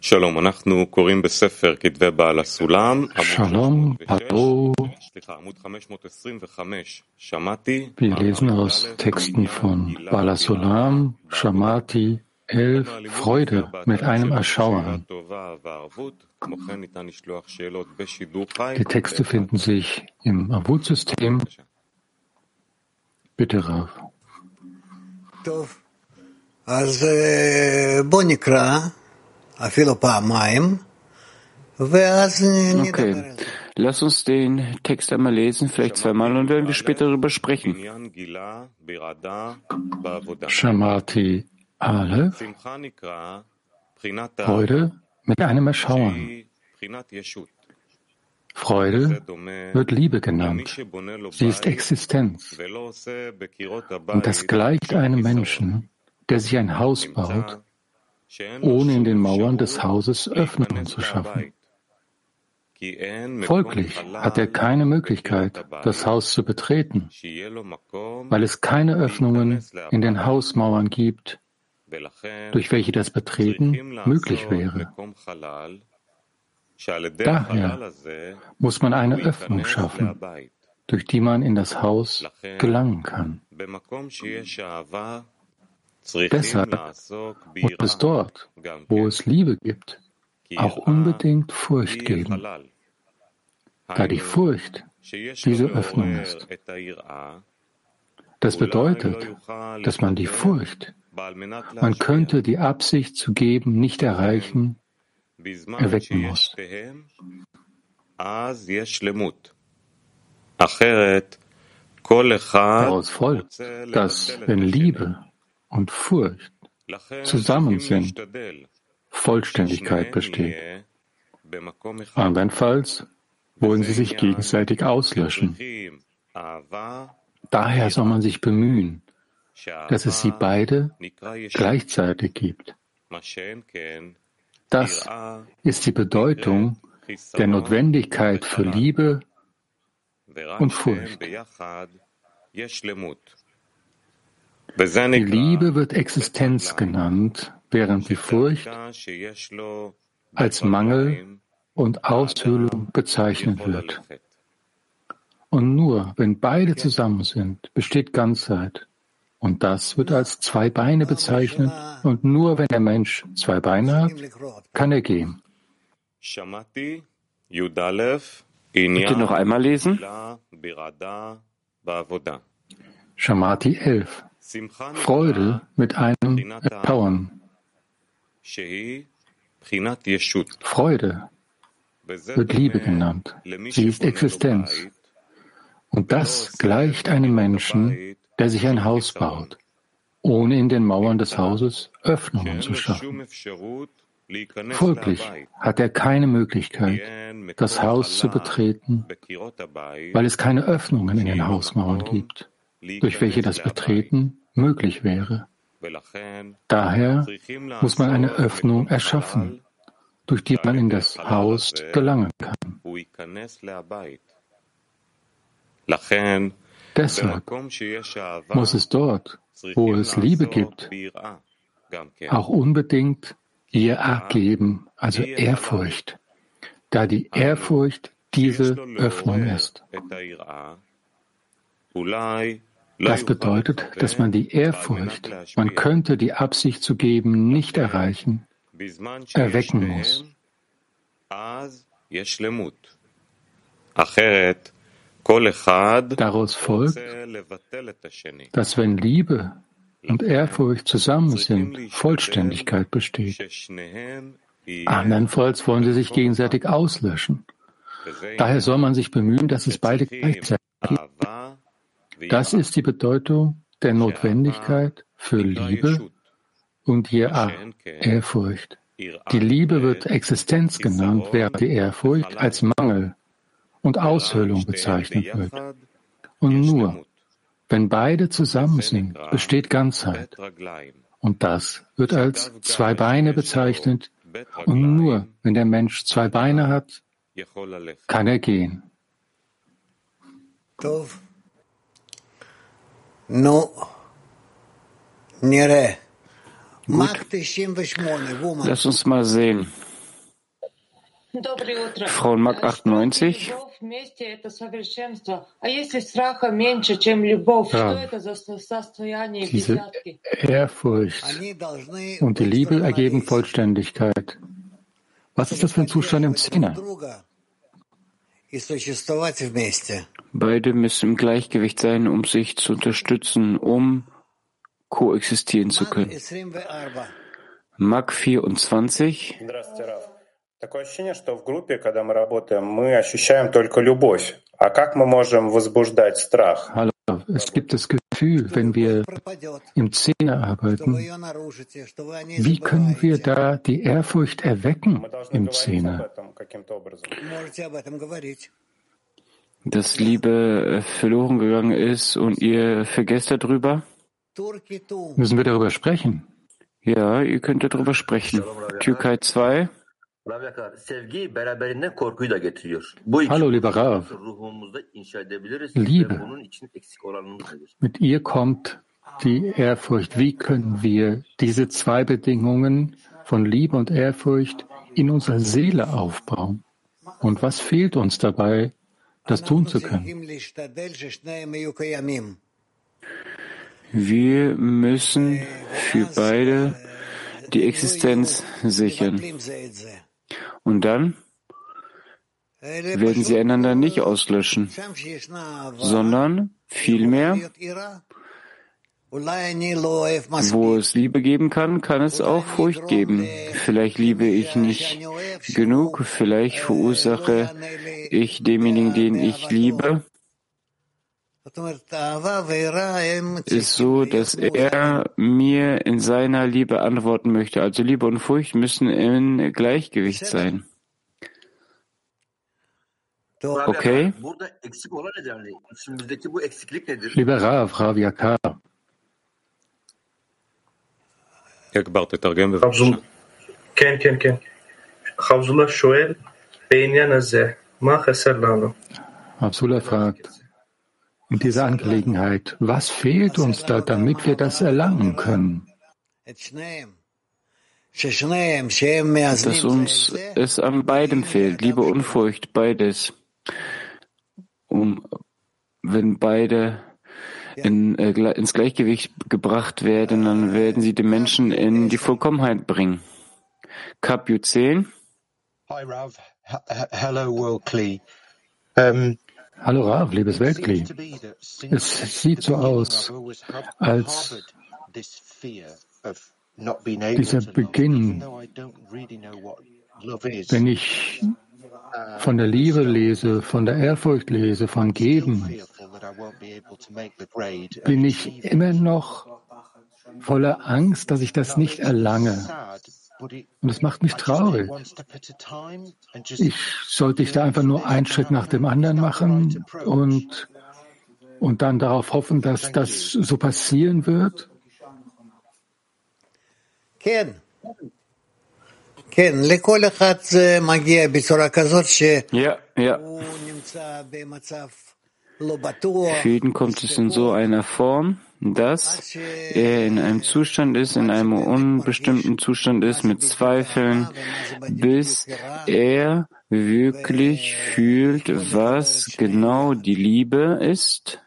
Shalom, hallo. Wir lesen aus Texten von Bala Sulam, Shamati, elf Freude mit einem Erschauern. Die Texte finden sich im Avut-System. Bitte, Rav. Also, Bonikra. Okay. Lass uns den Text einmal lesen, vielleicht zweimal, und werden wir später darüber sprechen. Shamati Aleph, Freude mit einem Erschauern. Freude wird Liebe genannt. Sie ist Existenz. Und das gleicht einem Menschen, der sich ein Haus baut, ohne in den Mauern des Hauses Öffnungen zu schaffen. Folglich hat er keine Möglichkeit, das Haus zu betreten, weil es keine Öffnungen in den Hausmauern gibt, durch welche das Betreten möglich wäre. Daher muss man eine Öffnung schaffen, durch die man in das Haus gelangen kann. Deshalb muss es dort, wo es Liebe gibt, auch unbedingt Furcht geben, da die Furcht diese Öffnung ist. Das bedeutet, dass man die Furcht, man könnte die Absicht zu geben, nicht erreichen, erwecken muss. Daraus folgt, dass wenn Liebe und Furcht zusammen sind, Vollständigkeit besteht. Andernfalls wollen sie sich gegenseitig auslöschen. Daher soll man sich bemühen, dass es sie beide gleichzeitig gibt. Das ist die Bedeutung der Notwendigkeit für Liebe und Furcht. Die Liebe wird Existenz genannt, während die Furcht als Mangel und Aushöhlung bezeichnet wird. Und nur wenn beide zusammen sind, besteht Ganzheit. Und das wird als zwei Beine bezeichnet. Und nur wenn der Mensch zwei Beine hat, kann er gehen. Bitte noch einmal lesen. Shamati 11. Freude mit einem Erpowern. Freude wird Liebe genannt. Sie ist Existenz. Und das gleicht einem Menschen, der sich ein Haus baut, ohne in den Mauern des Hauses Öffnungen zu schaffen. Folglich hat er keine Möglichkeit, das Haus zu betreten, weil es keine Öffnungen in den Hausmauern gibt, durch welche das Betreten möglich wäre. Daher muss man eine Öffnung erschaffen, durch die man in das Haus gelangen kann. Deshalb muss es dort, wo es Liebe gibt, auch unbedingt Ira geben, also Ehrfurcht, da die Ehrfurcht diese Öffnung ist. Das bedeutet, dass man die Ehrfurcht, man könnte die Absicht zu geben, nicht erreichen, erwecken muss. Daraus folgt, dass wenn Liebe und Ehrfurcht zusammen sind, Vollständigkeit besteht. Andernfalls wollen sie sich gegenseitig auslöschen. Daher soll man sich bemühen, dass es beide gleichzeitig gibt. Das ist die Bedeutung der Notwendigkeit für Liebe und Jea, Ehrfurcht. Die Liebe wird Existenz genannt, während die Ehrfurcht als Mangel und Aushöhlung bezeichnet wird. Und nur, wenn beide zusammen sind, besteht Ganzheit. Und das wird als zwei Beine bezeichnet. Und nur, wenn der Mensch zwei Beine hat, kann er gehen. No. Nire. Gut. Lass uns mal sehen. Frau Mark 98. Ja, diese Ehrfurcht und die Liebe ergeben Vollständigkeit. Was ist das für ein Zustand im Zehner? Beide müssen im Gleichgewicht sein, um sich zu unterstützen, um koexistieren zu können. Mag 24. Такое ощущение, что в группе, когда мы работаем, мы ощущаем только любовь. А как мы можем возбуждать страх? Hallo, es gibt das Gefühl, wenn wir im Zehner arbeiten, wie können wir da die Ehrfurcht erwecken im Zehner? Dass Liebe verloren gegangen ist und ihr vergesst darüber? Müssen wir darüber sprechen? Ja, ihr könnt darüber sprechen. Türkei 2. Hallo, lieber Rav. Liebe. Mit ihr kommt die Ehrfurcht. Wie können wir diese zwei Bedingungen von Liebe und Ehrfurcht in unserer Seele aufbauen? Und was fehlt uns dabei, das tun zu können? Wir müssen für beide die Existenz sichern. Und dann werden sie einander nicht auslöschen, sondern vielmehr, wo es Liebe geben kann, kann es auch Furcht geben. Vielleicht liebe ich nicht genug, vielleicht verursache ich demjenigen, den ich liebe, ist so, dass er mir in seiner Liebe antworten möchte. Also Liebe und Furcht müssen in Gleichgewicht sein. Okay? Lieber Rav, Rav Yakar. כן, כן, כן. חבזולה שואל בעניין הזה, מה חסר לנו? Absula fragt, in dieser Angelegenheit, was fehlt uns da, damit wir das erlangen können? Dass uns es an beidem fehlt, Liebe und Furcht, beides. Um, wenn beide in, äh, ins Gleichgewicht gebracht werden, dann werden sie den Menschen in die Vollkommenheit bringen. Kapju 10. Hi Rav, hello World Klee. Um, Hallo Rav, liebes Weltkli. Es sieht so aus, als dieser Beginn, wenn ich von der Liebe lese, von der Ehrfurcht lese, von Geben, bin ich immer noch voller Angst, dass ich das nicht erlange. Und es macht mich traurig. Ich sollte ich da einfach nur einen Schritt nach dem anderen machen und, und dann darauf hoffen, dass das so passieren wird? Ja, ja. Für jeden kommt es in so einer Form, dass er in einem Zustand ist, in einem unbestimmten Zustand ist, mit Zweifeln, bis er wirklich fühlt, was genau die Liebe ist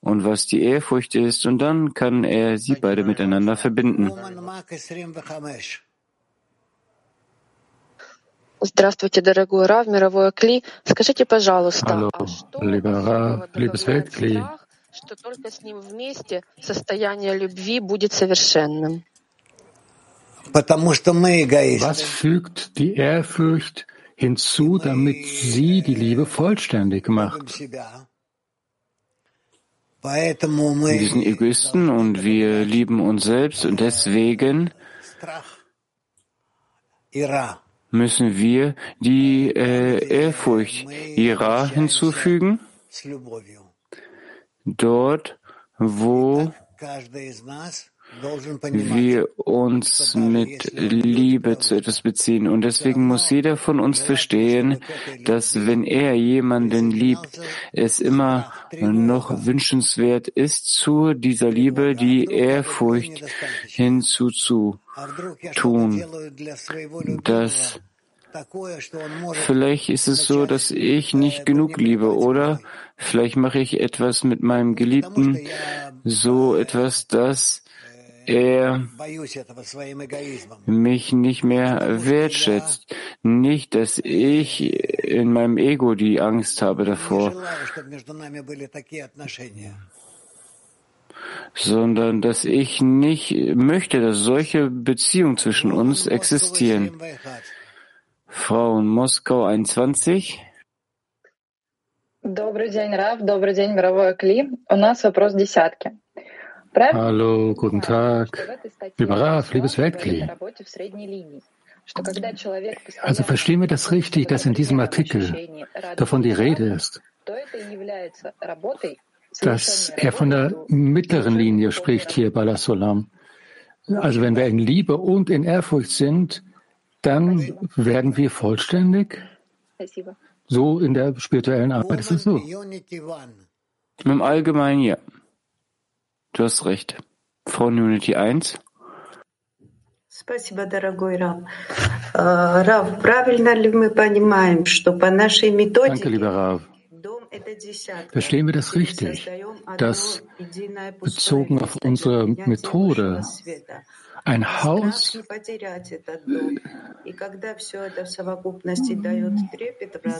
und was die Ehrfurcht ist, und dann kann er sie beide miteinander verbinden. Здравствуйте, дорогой Рав, мировой Кли. Скажите, пожалуйста, Hallo, lieber Rav, liebes Weltkli. что только с ним вместе состояние любви будет совершенным? Was fügt die Ehrfurcht hinzu, damit sie die Liebe vollständig macht? Wir sind Egoisten und wir lieben uns selbst und deswegen müssen wir die äh, Ehrfurcht Ira hinzufügen, dort, wo wir uns mit Liebe zu etwas beziehen. Und deswegen muss jeder von uns verstehen, dass wenn er jemanden liebt, es immer noch wünschenswert ist, zu dieser Liebe die Ehrfurcht hinzuzutun, dass Vielleicht ist es so, dass ich nicht genug liebe oder vielleicht mache ich etwas mit meinem Geliebten, so etwas, dass er mich nicht mehr wertschätzt. Nicht, dass ich in meinem Ego die Angst habe davor, sondern dass ich nicht möchte, dass solche Beziehungen zwischen uns existieren. Frau in Moskau 21. Добрый день, Рав. Добрый день, мировой Кли. У нас вопрос десятки. Hallo, guten Tag. Lieber Rav, liebes Weltkli. Also verstehen wir das richtig, dass in diesem Artikel davon die Rede ist, dass er von der mittleren Linie spricht hier, Balasolam. Also wenn wir in Liebe und in Ehrfurcht sind, dann werden wir vollständig? So in der spirituellen Arbeit ist es so. Im Allgemeinen ja. Du hast recht. Frauen Unity 1. Спасибо, дорогой Рав. Рав, правильно ли мы понимаем, что по нашей методике Danke, lieber Rav. Verstehen wir das richtig, dass bezogen auf unsere Methode ein Haus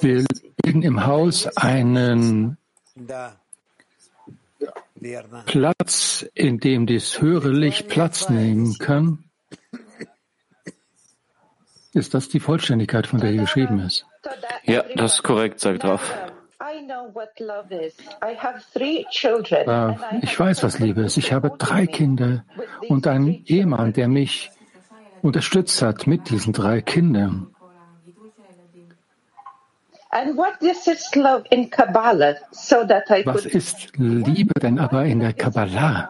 wir bilden im Haus einen Platz, in dem das höhere Licht Platz nehmen kann? Ist das die Vollständigkeit, von der hier geschrieben ist? Ja, das ist korrekt, sagt Raf. Ich weiß, was Liebe ist. Ich habe drei Kinder und einen Ehemann, der mich unterstützt hat mit diesen drei Kindern. Was ist Liebe denn aber in der Kabbalah?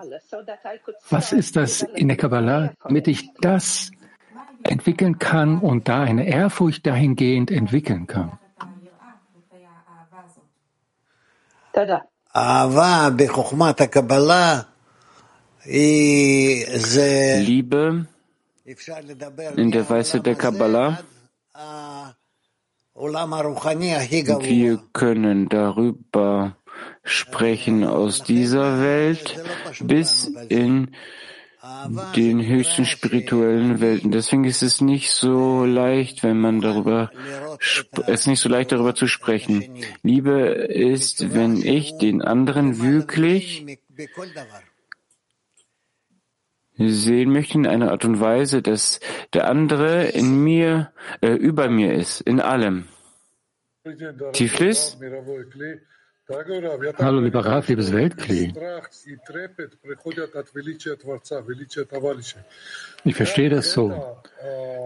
Was ist das in der Kabbalah, damit ich das entwickeln kann und da eine Ehrfurcht dahingehend entwickeln kann? Liebe in der Weise der Kabbalah. wir können darüber sprechen aus dieser Welt bis in den höchsten spirituellen Welten. Deswegen ist es nicht so leicht, wenn man darüber, es ist nicht so leicht darüber zu sprechen. Liebe ist, wenn ich den anderen wirklich sehen möchte in einer Art und Weise, dass der andere in mir, äh, über mir ist, in allem. Tiflis? Hallo, lieber Raf, liebes Weltklee. Ich verstehe das so,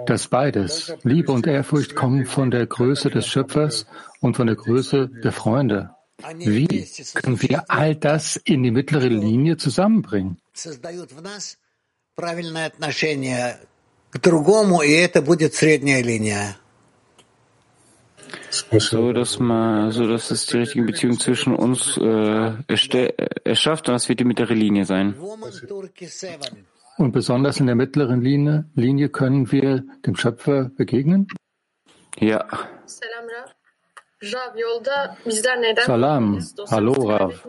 dass beides, Liebe und Ehrfurcht, kommen von der Größe des Schöpfers und von der Größe der Freunde. Wie können wir all das in die mittlere Linie zusammenbringen? правильное отношение к другому, и это будет средняя линия. So dass, man, so dass es die richtige Beziehung zwischen uns äh, erschafft und das wird die mittlere Linie sein. Und besonders in der mittleren Linie, Linie können wir dem Schöpfer begegnen? Ja. Salam, hallo Rav.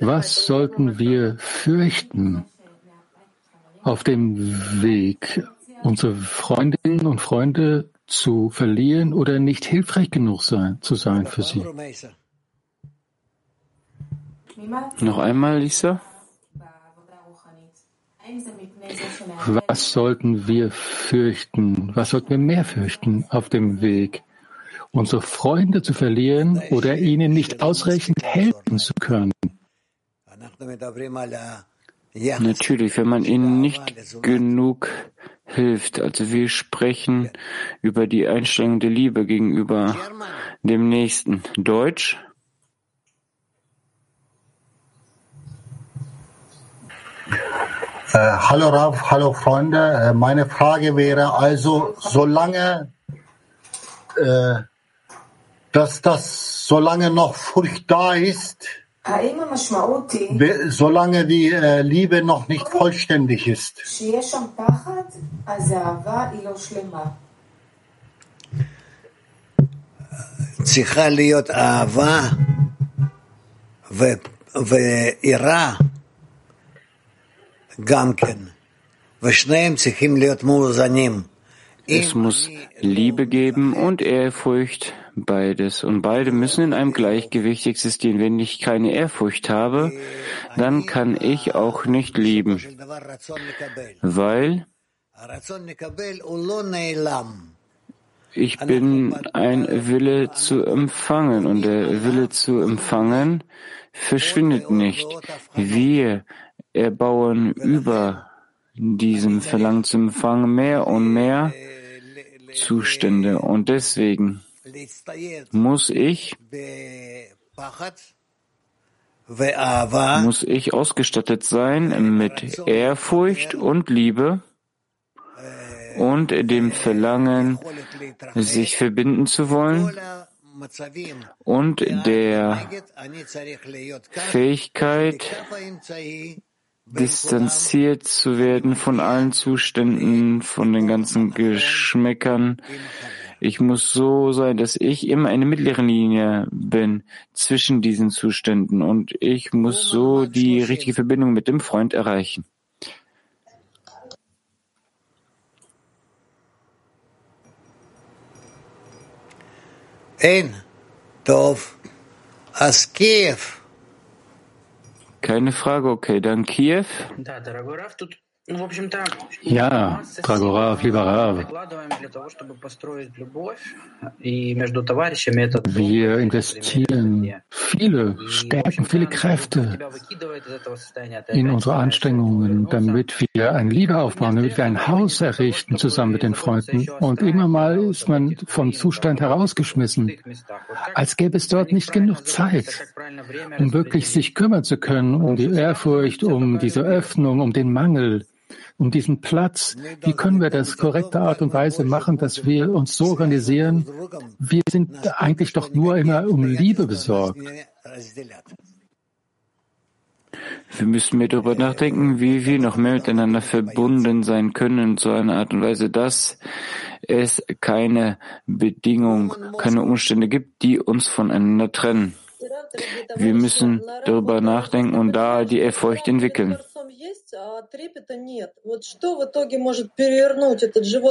Was sollten wir fürchten? auf dem Weg, unsere Freundinnen und Freunde zu verlieren oder nicht hilfreich genug sein, zu sein für sie. Noch einmal, Lisa. Was sollten wir fürchten? Was sollten wir mehr fürchten auf dem Weg? Unsere Freunde zu verlieren oder ihnen nicht ausreichend helfen zu können? Natürlich, wenn man ihnen nicht genug hilft. Also wir sprechen über die Einstellung der Liebe gegenüber dem Nächsten. Deutsch? Äh, hallo Rav, hallo Freunde. Äh, meine Frage wäre also, solange äh, dass das, solange noch Furcht da ist, solange die äh, Liebe noch nicht vollständig ist. צריכה להיות אהבה ו, ויראה גם כן, ושניהם צריכים להיות מאוזנים. Es muss Liebe geben und Ehrfurcht beides. Und beide müssen in einem Gleichgewicht existieren. Wenn ich keine Ehrfurcht habe, dann kann ich auch nicht lieben, weil ich bin ein Wille zu empfangen und der Wille zu empfangen verschwindet nicht. Wir erbauen über diesem Verlangen zu empfangen mehr und mehr Zustände und deswegen muss ich muss ich ausgestattet sein mit Ehrfurcht und Liebe und dem Verlangen, sich verbinden zu wollen und der Fähigkeit, distanziert zu werden von allen Zuständen, von den ganzen Geschmäckern. Ich muss so sein, dass ich immer eine mittlere Linie bin zwischen diesen Zuständen und ich muss so die richtige Verbindung mit dem Freund erreichen. Ein, Tov, as Kiev. Keine Frage, okay, dann Kiew. Ja, Dragorav, lieber Rav. Wir investieren viele Stärken, viele Kräfte in unsere Anstrengungen, damit wir ein Liebe aufbauen, damit wir ein Haus errichten zusammen mit den Freunden. Und immer mal ist man vom Zustand herausgeschmissen, als gäbe es dort nicht genug Zeit, um wirklich sich kümmern zu können um die Ehrfurcht, um diese Öffnung, um den Mangel um diesen Platz. Wie können wir das korrekte Art und Weise machen, dass wir uns so organisieren? Wir sind eigentlich doch nur immer um Liebe besorgt. Wir müssen mehr darüber nachdenken, wie wir noch mehr miteinander verbunden sein können in so einer Art und Weise, dass es keine Bedingung, keine Umstände gibt, die uns voneinander trennen. Wir müssen darüber nachdenken und da die Ehrfurcht entwickeln.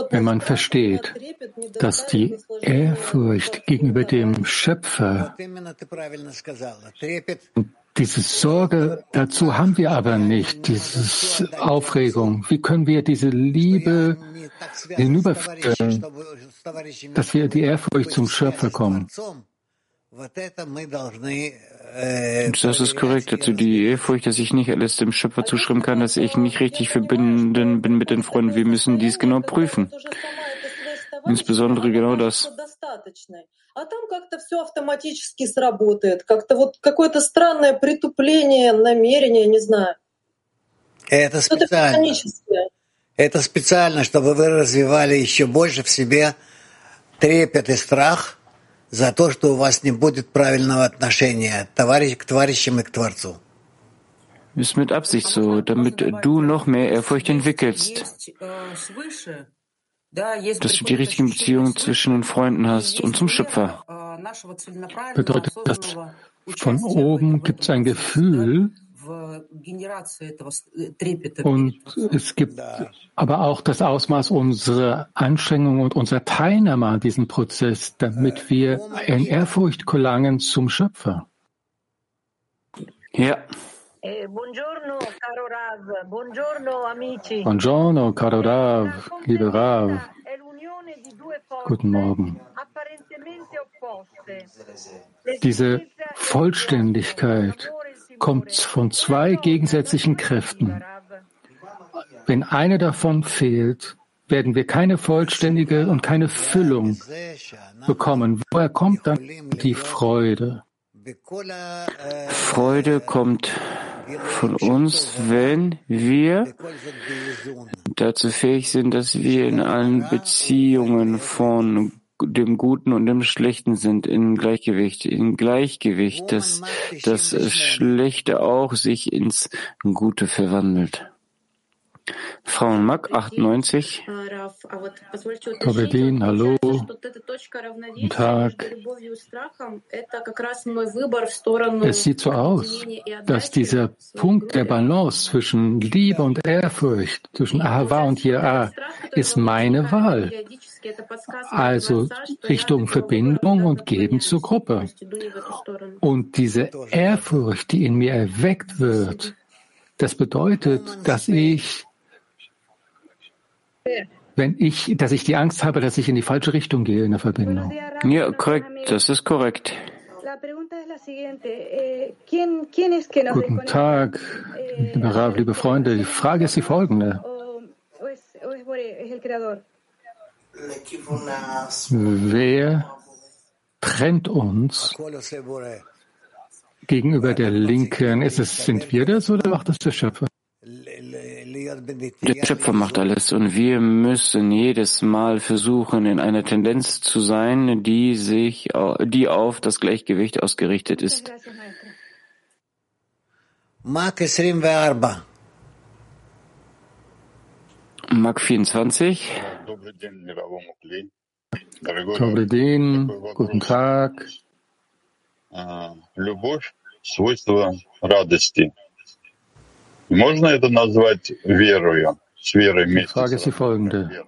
Wenn man versteht, dass die Ehrfurcht gegenüber dem Schöpfer diese Sorge dazu haben wir aber nicht, diese Aufregung. Wie können wir diese Liebe hinüberführen, dass wir die Ehrfurcht zum Schöpfer kommen? Das ist korrekt. Dazu die Ehrfurcht, dass ich nicht alles dem Schöpfer zuschreiben kann, dass ich nicht richtig verbinden bin mit den Freunden. Wir müssen dies genau prüfen. Insbesondere genau das. А там как-то все автоматически сработает. Как-то вот какое-то странное притупление, намерение, не знаю. Это специально. Это специально, чтобы вы развивали еще больше в себе трепет и страх – за то, что у вас не будет правильного отношения товарищ, к товарищам и к Творцу. Ist mit Absicht so, damit du noch mehr Ehrfurcht entwickelst, dass du die richtigen Beziehungen zwischen den Freunden hast und zum Schöpfer. Bedeutet das, von oben gibt es ein Gefühl, und es gibt aber auch das Ausmaß unserer Anstrengung und unserer Teilnahme an diesem Prozess, damit wir in Ehrfurcht gelangen zum Schöpfer. Ja. Eh, buongiorno, caro Rav. Buongiorno, amici. Buongiorno, caro Rav, liebe Rav. Guten Morgen. Diese Vollständigkeit kommt von zwei gegensätzlichen Kräften. Wenn eine davon fehlt, werden wir keine vollständige und keine Füllung bekommen. Woher kommt dann die Freude? Freude kommt von uns, wenn wir dazu fähig sind, dass wir in allen Beziehungen von dem Guten und dem Schlechten sind in Gleichgewicht, in Gleichgewicht, dass das Schlechte auch sich ins Gute verwandelt. Frauenmark 98. Tobedin, hallo. Guten Tag. Es sieht so aus, dass dieser Punkt der Balance zwischen Liebe und Ehrfurcht, zwischen Ahava und Yira, ist meine Wahl. Also Richtung Verbindung und Geben zur Gruppe. Und diese Ehrfurcht, die in mir erweckt wird, das bedeutet, dass ich wenn ich, dass ich die Angst habe, dass ich in die falsche Richtung gehe in der Verbindung. Ja, korrekt, das ist korrekt. Guten Tag, liebe Rav, liebe Freunde. Die Frage ist die folgende. Wer trennt uns gegenüber der Linken? Ist es, sind wir das oder macht das der Schöpfer? Der Schöpfer macht alles und wir müssen jedes Mal versuchen, in einer Tendenz zu sein, die sich, die auf das Gleichgewicht ausgerichtet ist. Mark 24. Mark 24. Tobledin, guten Tag. Любовь – свойство радости. Можно это назвать верою? Die Frage ist die folgende.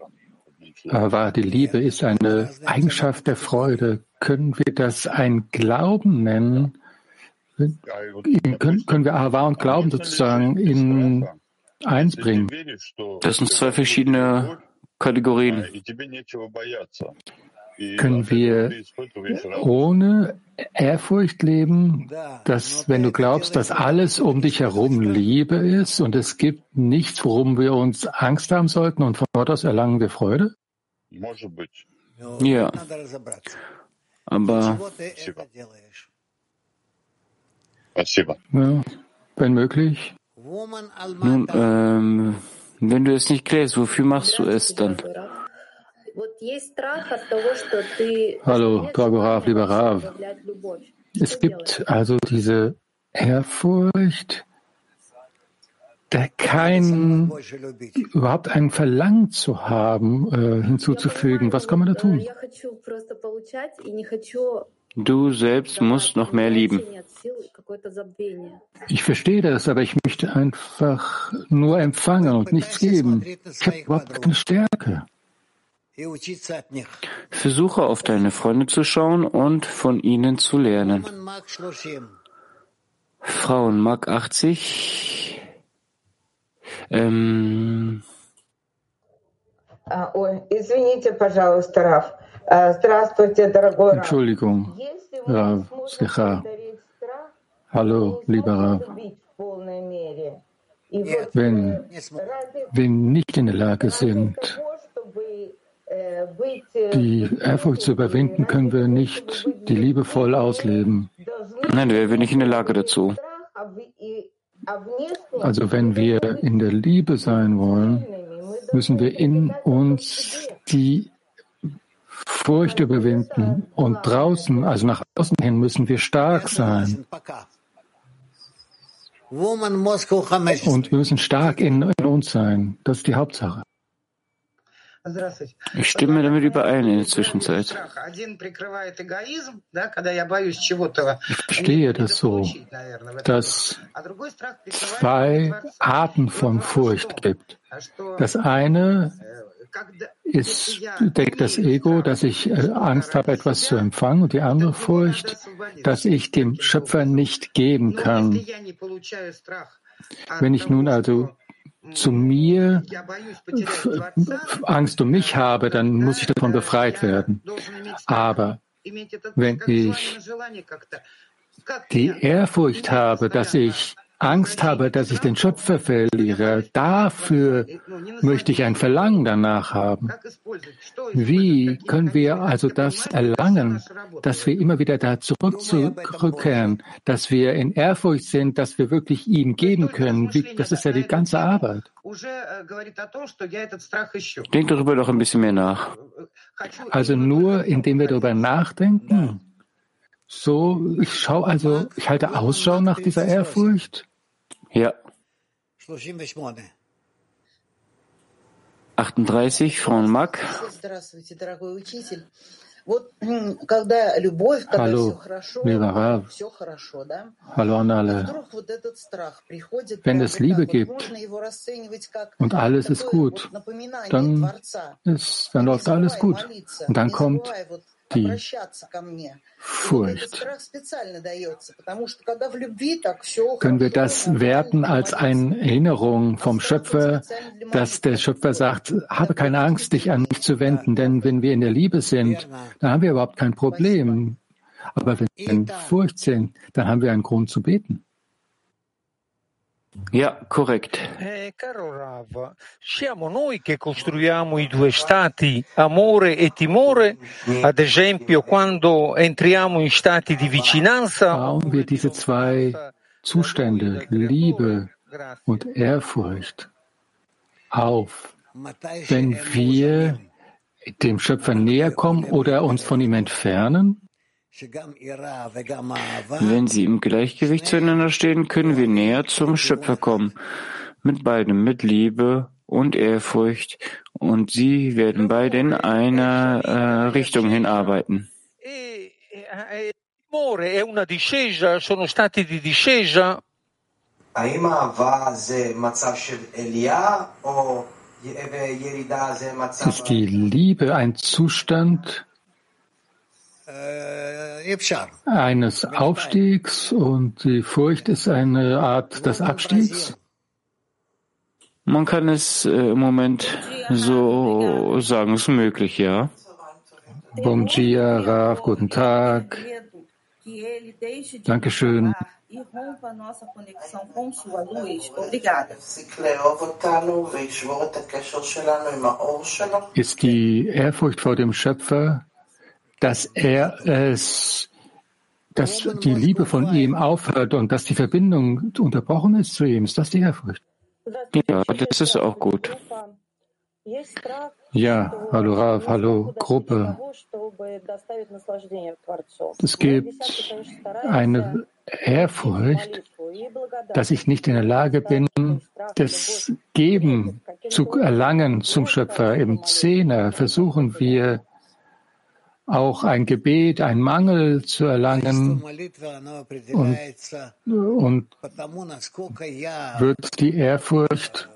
Aber die Liebe ist eine Eigenschaft der Freude. Können wir das ein Glauben nennen? Können, können wir Ahava und Glauben sozusagen in eins bringen? Das sind zwei verschiedene Kategorien. Können wir ohne Ehrfurcht leben, dass wenn du glaubst, dass alles um dich herum Liebe ist und es gibt nichts, worum wir uns Angst haben sollten und von dort aus erlangen wir Freude? Ja. Aber ja, wenn möglich. Nun, ähm, wenn du es nicht klärst, wofür machst du es dann? Hallo, Dragorav, lieber Rav. Es gibt also diese Ehrfurcht, der kein, überhaupt ein Verlangen zu haben, äh, hinzuzufügen. Was kann man da tun? Du selbst musst noch mehr lieben. Ich verstehe das, aber ich möchte einfach nur empfangen und nichts geben. Ich habe überhaupt keine Stärke. Versuche auf deine Freunde zu schauen und von ihnen zu lernen. Frauen Mark 80. Ähm, Entschuldigung, Rav, Slicha. Hallo, lieber Rav. Wenn wir nicht in der Lage sind, die Ehrfurcht zu überwinden, können wir nicht die Liebe voll ausleben. Nein, wir sind nicht in der Lage dazu. Also wenn wir in der Liebe sein wollen, müssen wir in uns die Furcht überwinden. Und draußen, also nach außen hin, müssen wir stark sein. Und wir müssen stark in, in uns sein. Das ist die Hauptsache. Ich stimme damit überein in der Zwischenzeit. Ich verstehe das so, dass zwei Arten von Furcht gibt. Das eine ist, deckt das Ego, dass ich äh, Angst habe, etwas zu empfangen, und die andere Furcht, dass ich dem Schöpfer nicht geben kann. Wenn ich nun also zu mir Angst um mich habe, dann muss ich davon befreit werden. Aber wenn ich die Ehrfurcht habe, dass ich Angst habe, dass ich den Schöpfer verliere, dafür möchte ich ein Verlangen danach haben. Wie können wir also das erlangen, dass wir immer wieder da zurückkehren, dass wir in Ehrfurcht sind, dass wir wirklich ihm geben können? Wie, das ist ja die ganze Arbeit. Denk darüber doch ein bisschen mehr nach. Also nur indem wir darüber nachdenken? So, ich schaue also, ich halte Ausschau nach dieser Ehrfurcht. Ja. 38 von Mack. Hallo, lieber Rav. Hallo an alle. Wenn es Liebe gibt und alles ist gut, dann, ist, dann läuft alles gut. Und dann kommt die Furcht. Können wir das werten als eine Erinnerung vom Schöpfer, dass der Schöpfer sagt, habe keine Angst, dich an mich zu wenden, denn wenn wir in der Liebe sind, dann haben wir überhaupt kein Problem. Aber wenn wir in Furcht sind, dann haben wir einen Grund zu beten. Ja, korrekt. Eh, caro Rav, siamo noi che costruiamo i due stati, amore e timore, ad esempio quando entriamo in stati di vicinanza. Bauen wir diese zwei Zustände, Liebe und Ehrfurcht, auf, wenn wir dem Schöpfer näher kommen oder uns von ihm entfernen? Wenn sie im Gleichgewicht zueinander stehen, können wir näher zum Schöpfer kommen. Mit beidem, mit Liebe und Ehrfurcht. Und sie werden beide in einer äh, Richtung hinarbeiten. Ist die Liebe ein Zustand eines Aufstiegs und die Furcht ist eine Art des Abstiegs? Man kann es äh, im Moment so sagen, es ist möglich, ja. Bom dia, Rav, guten Tag. Dankeschön. Ist die Ehrfurcht vor dem Schöpfer dass er es, dass die Liebe von ihm aufhört und dass die Verbindung unterbrochen ist zu ihm. Ist das die Ehrfurcht? Ja, das ist auch gut. Ja, hallo Rav, hallo Gruppe. Es gibt eine Ehrfurcht, dass ich nicht in der Lage bin, das Geben zu erlangen zum Schöpfer. Im Zehner versuchen wir, auch ein Gebet, ein Mangel zu erlangen und, und wird die Ehrfurcht,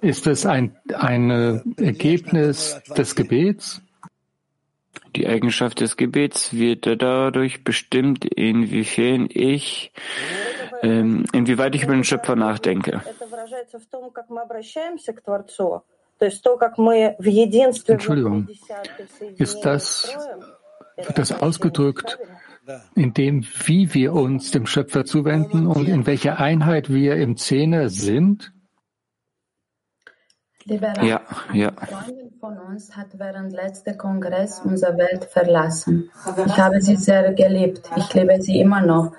ist es ein, ein Ergebnis des Gebets? Die Eigenschaft des Gebets wird dadurch bestimmt, inwiefern ich, ähm, inwieweit ich über den Schöpfer nachdenke. Entschuldigung, ist das, wird das ausgedrückt in dem, wie wir uns dem Schöpfer zuwenden und in welcher Einheit wir im Zehner sind? Ja, ja. Freundin von uns hat während letzter Kongress unsere Welt verlassen. Ich habe sie sehr geliebt. Ich liebe sie immer noch.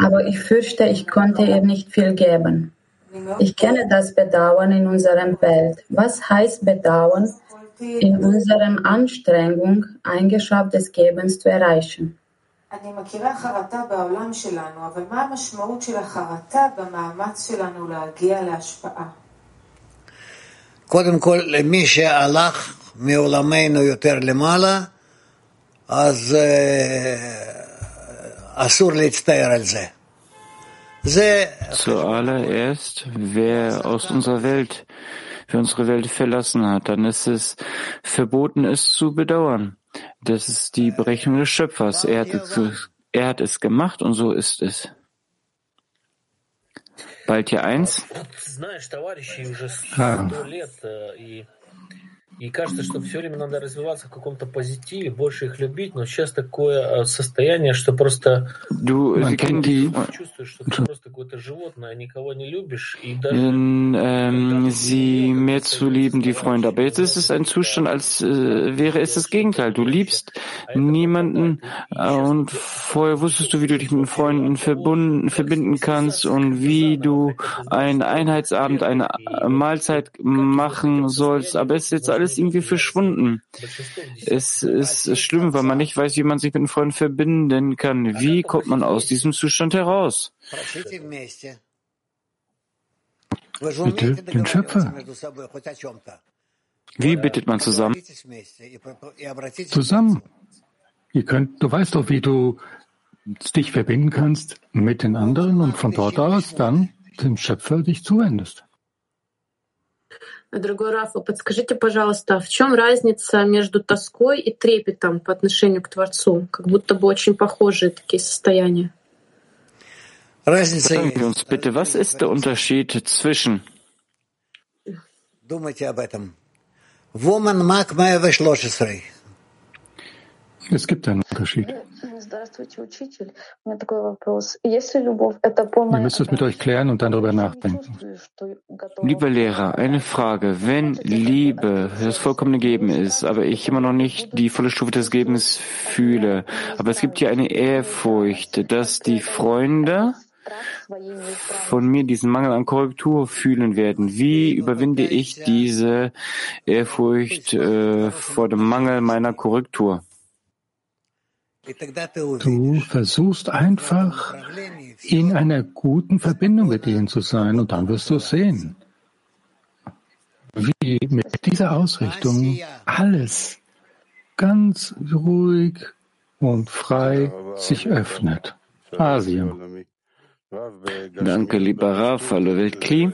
Aber ich fürchte, ich konnte ihr nicht viel geben. Ich kenne das Bedauern in unserer Welt. Was heißt Bedauern in unserer Anstrengung, Eigenschaft des Gebens zu erreichen? אני מכירה חרטה בעולם שלנו, אבל מה המשמעות של החרטה במאמץ שלנו להגיע להשפעה? קודם כל, למי שהלך מעולמנו יותר למעלה, אז אסור להצטער על זה. Zuallererst, wer aus unserer Welt, wer unsere Welt verlassen hat, dann ist es verboten, es zu bedauern. Das ist die Berechnung des Schöpfers. Er hat es, er hat es gemacht und so ist es. Bald hier eins. Ah. И кажется, что все время надо развиваться в каком-то позитиве, больше их любить, но сейчас такое состояние, что просто du, die, чувствуешь, что ты просто какое-то животное, никого не любишь. И даже, ähm, sie mehr zu lieben, die Freunde. Aber jetzt ist es ein Zustand, als äh, wäre es das Gegenteil. Du liebst niemanden äh, und vorher wusstest du, wie du dich mit Freunden verbunden, verbinden kannst und wie du einen Einheitsabend, eine Mahlzeit machen sollst. Aber es ist jetzt alles alles irgendwie verschwunden. Es ist schlimm, weil man nicht weiß, wie man sich mit den Freunden verbinden kann. Wie kommt man aus diesem Zustand heraus? Bitte den Schöpfer. Wie bittet man zusammen? Zusammen. Ihr könnt, du weißt doch, wie du dich verbinden kannst mit den anderen und von dort aus dann dem Schöpfer dich zuwendest. Дорогой Рафа, подскажите, пожалуйста, в чем разница между тоской и трепетом по отношению к Творцу? Как будто бы очень похожие такие состояния. Sagen wir uns bitte, was ist der Unterschied zwischen Думайте об этом. Woman Mac 113. Es gibt einen Unterschied. Ihr müsst es mit euch klären und dann darüber nachdenken. Lieber Lehrer, eine Frage. Wenn Liebe das vollkommene Geben ist, aber ich immer noch nicht die volle Stufe des Gebens fühle, aber es gibt hier eine Ehrfurcht, dass die Freunde von mir diesen Mangel an Korrektur fühlen werden. Wie überwinde ich diese Ehrfurcht äh, vor dem Mangel meiner Korrektur? Du versuchst einfach in einer guten Verbindung mit ihnen zu sein und dann wirst du sehen, wie mit dieser Ausrichtung alles ganz ruhig und frei sich öffnet. Asien. Danke, lieber Raf, hallo Weltkli.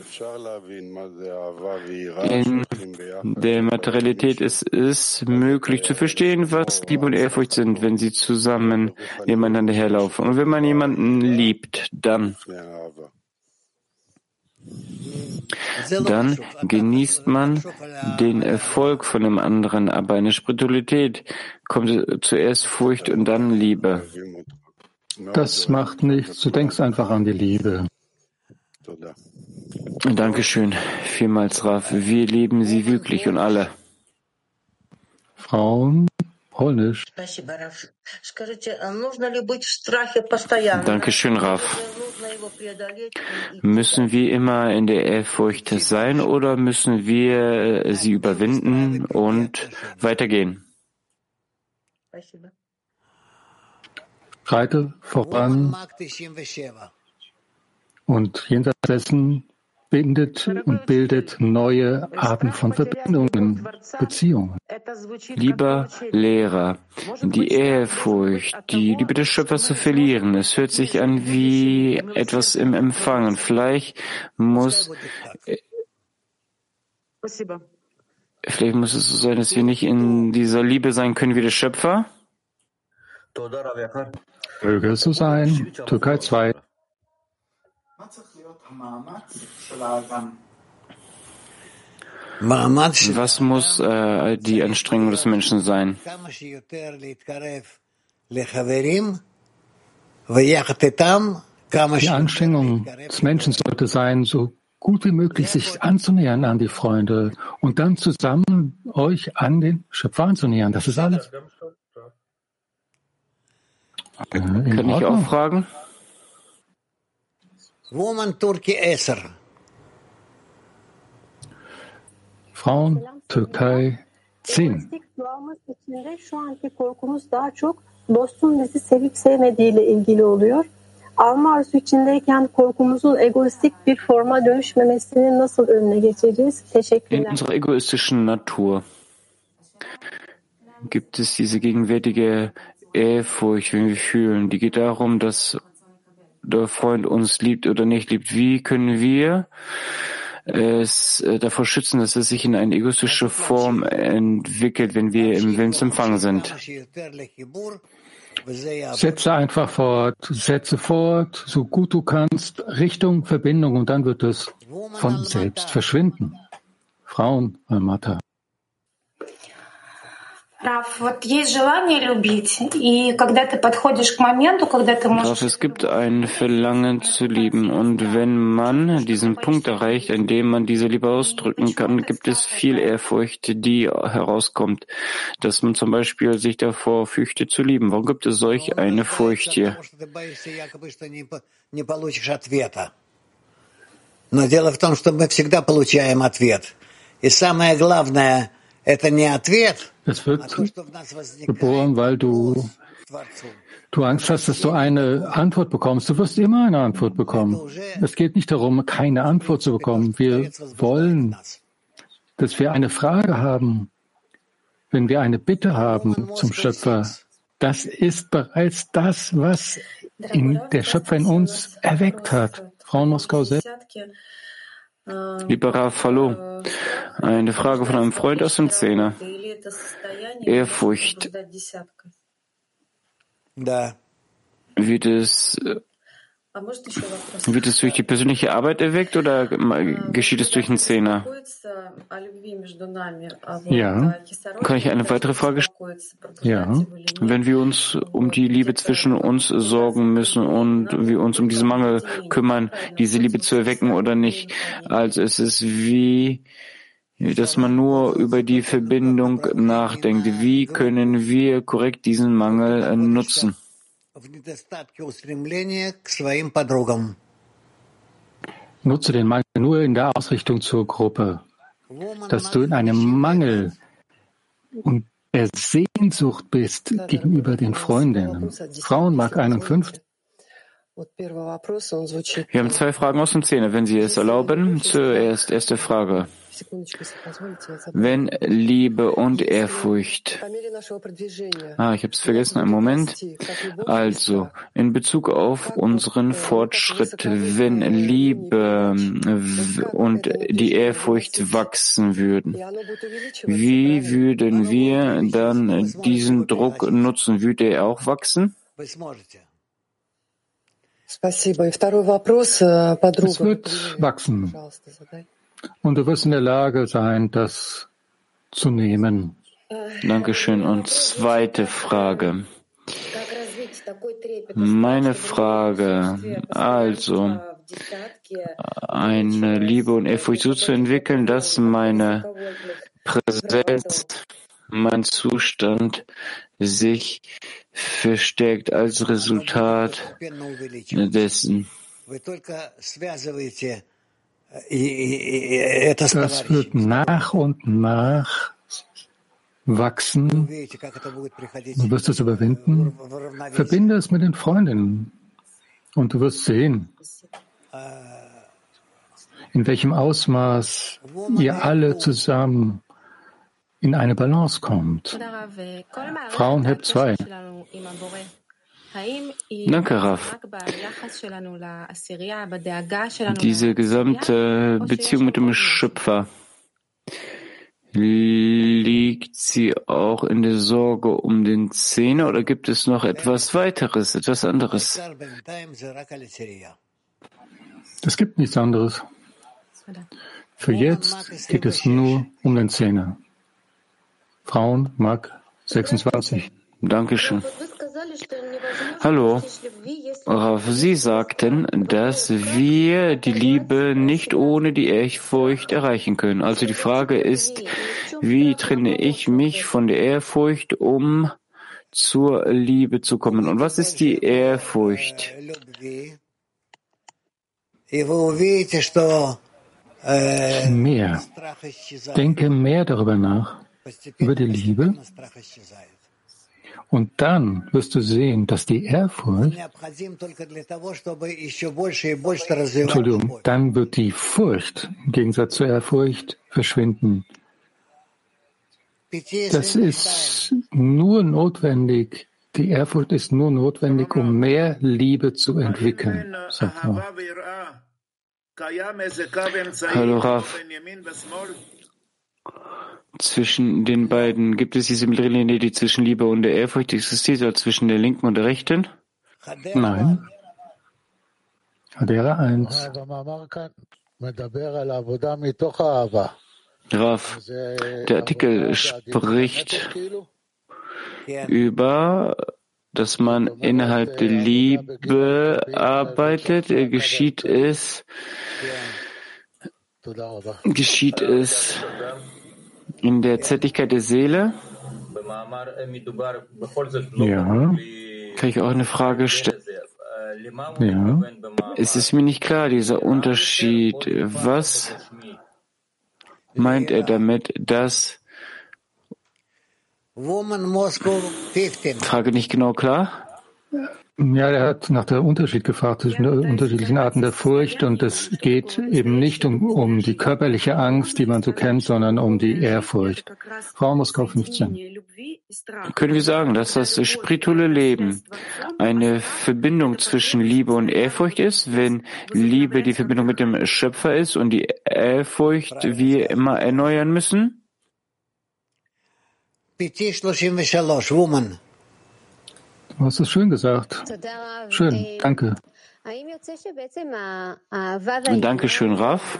In der Materialität ist es möglich zu verstehen, was Liebe und Ehrfurcht sind, wenn sie zusammen nebeneinander herlaufen. Und wenn man jemanden liebt, dann dann genießt man den Erfolg von dem anderen, aber eine Spiritualität kommt zuerst Furcht und dann Liebe. Das macht nichts. Du denkst einfach an die Liebe. Dankeschön. Vielmals, Raf. Wir lieben Sie wirklich und alle. Frauen, Polnisch. Dankeschön, Raf. Müssen wir immer in der Ehrfurcht sein oder müssen wir sie überwinden und weitergehen? Schreite voran und jenseits dessen bindet und bildet neue Arten von Verbindungen, Beziehungen. Lieber Lehrer, die Ehrfurcht, die Liebe des Schöpfers zu verlieren, es hört sich an wie etwas im Empfangen. Vielleicht muss, vielleicht muss es so sein, dass wir nicht in dieser Liebe sein können wie der Schöpfer. Möge es so sein. Türkei 2. Was muss äh, die Anstrengung des Menschen sein? Die Anstrengung des Menschen sollte sein, so gut wie möglich sich anzunähern an die Freunde und dann zusammen euch an den Schöpfer anzunähern. Das ist alles. Kann ich auch fragen? Woman Turkey Esser. Frauen Türkei 10. Şu anki korkumuz daha çok dostun bizi sevip sevmediğiyle ilgili oluyor. Alma arzusu içindeyken korkumuzun egoistik bir forma dönüşmemesini nasıl önüne geçeceğiz? Teşekkürler. In unserer egoistischen Natur gibt es diese gegenwärtige Ehrfurcht, wenn wir fühlen, die geht darum, dass der Freund uns liebt oder nicht liebt. Wie können wir es äh, davor schützen, dass es sich in eine egoistische Form entwickelt, wenn wir im Willensempfang sind? Setze einfach fort, setze fort, so gut du kannst, Richtung Verbindung und dann wird es von selbst verschwinden. Frauen, Almata. можешь... es gibt ein Verlangen zu lieben und wenn man diesen Punkt erreicht, in dem man diese Liebe ausdrücken kann, gibt es viel Ehrfurcht, die herauskommt, dass man zum Beispiel sich davor fürchtet zu lieben. Warum gibt es solch eine Furcht hier? Но дело в том, что мы всегда получаем ответ. И самое главное – это не ответ, es wird geboren, weil du, du Angst hast, dass du eine Antwort bekommst. Du wirst immer eine Antwort bekommen. Es geht nicht darum, keine Antwort zu bekommen. Wir wollen dass wir eine Frage haben, wenn wir eine Bitte haben zum Schöpfer, das ist bereits das, was in der Schöpfer in uns erweckt hat. Frau Moskau selbst. Lieber Rav, hallo. Eine Frage von einem Freund aus dem Zehner. Ehrfurcht. Wird es wird es durch die persönliche Arbeit erweckt oder geschieht es durch einen Zehner? Ja. Kann ich eine weitere Frage stellen? Ja. Wenn wir uns um die Liebe zwischen uns sorgen müssen und wir uns um diesen Mangel kümmern, diese Liebe zu erwecken oder nicht, also es ist wie, dass man nur über die Verbindung nachdenkt. Wie können wir korrekt diesen Mangel nutzen? Nutze den Mangel nur in der Ausrichtung zur Gruppe, dass du in einem Mangel und der Sehnsucht bist gegenüber den Freundinnen. Frauen Mark 51. Wir haben zwei Fragen aus dem Zehner, wenn Sie es erlauben. Zuerst erste Frage. Wenn Liebe und Ehrfurcht. Ah, ich habe es vergessen, einen Moment. Also, in Bezug auf unseren Fortschritt, wenn Liebe und die Ehrfurcht wachsen würden, wie würden wir dann diesen Druck nutzen? Würde er auch wachsen? Es wird wachsen. Und du wirst in der Lage sein, das zu nehmen. Dankeschön. Und zweite Frage. Meine Frage, also eine Liebe und Ehrfurcht so zu entwickeln, dass meine Präsenz, mein Zustand sich verstärkt als Resultat dessen. Das wird nach und nach wachsen. Du wirst es überwinden. Verbinde es mit den Freundinnen und du wirst sehen, in welchem Ausmaß ihr alle zusammen in eine Balance kommt. Frauen Heb 2. Danke, Raf. Diese gesamte Beziehung mit dem Schöpfer, liegt sie auch in der Sorge um den Zehner oder gibt es noch etwas weiteres, etwas anderes? Es gibt nichts anderes. Für jetzt geht es nur um den Zehner. Frauen, Mark 26. Dankeschön. Hallo, Rav, Sie sagten, dass wir die Liebe nicht ohne die Ehrfurcht erreichen können. Also die Frage ist, wie trenne ich mich von der Ehrfurcht, um zur Liebe zu kommen? Und was ist die Ehrfurcht? Mehr. Denke mehr darüber nach, über die Liebe und dann wirst du sehen, dass die Ehrfurcht, Entschuldigung, dann wird die Furcht im Gegensatz zur Ehrfurcht verschwinden. Das ist nur notwendig, die Ehrfurcht ist nur notwendig, um mehr Liebe zu entwickeln, sagt er. Hallo Raf. Zwischen den beiden gibt es diese Mittellinie, die zwischen Liebe und der Ehrfurcht existiert, oder zwischen der linken und der rechten? Nein. Hadera 1. Raf, der Artikel spricht über, dass man innerhalb der Liebe arbeitet. Geschieht es, geschieht es in der Zärtlichkeit der Seele? Ja. Kann ich auch eine Frage stellen? Ja. Es ist mir nicht klar, dieser Unterschied. Was meint er damit, dass Frage nicht genau klar? Ja, er hat nach der Unterschied gefragt zwischen den unterschiedlichen Arten der Furcht und es geht eben nicht um, um die körperliche Angst, die man so kennt, sondern um die Ehrfurcht. Frau Moskau 15. Können wir sagen, dass das spirituelle Leben eine Verbindung zwischen Liebe und Ehrfurcht ist, wenn Liebe die Verbindung mit dem Schöpfer ist und die Ehrfurcht wir immer erneuern müssen? Woman. Du hast es schön gesagt. Schön, danke. Dankeschön, Raf.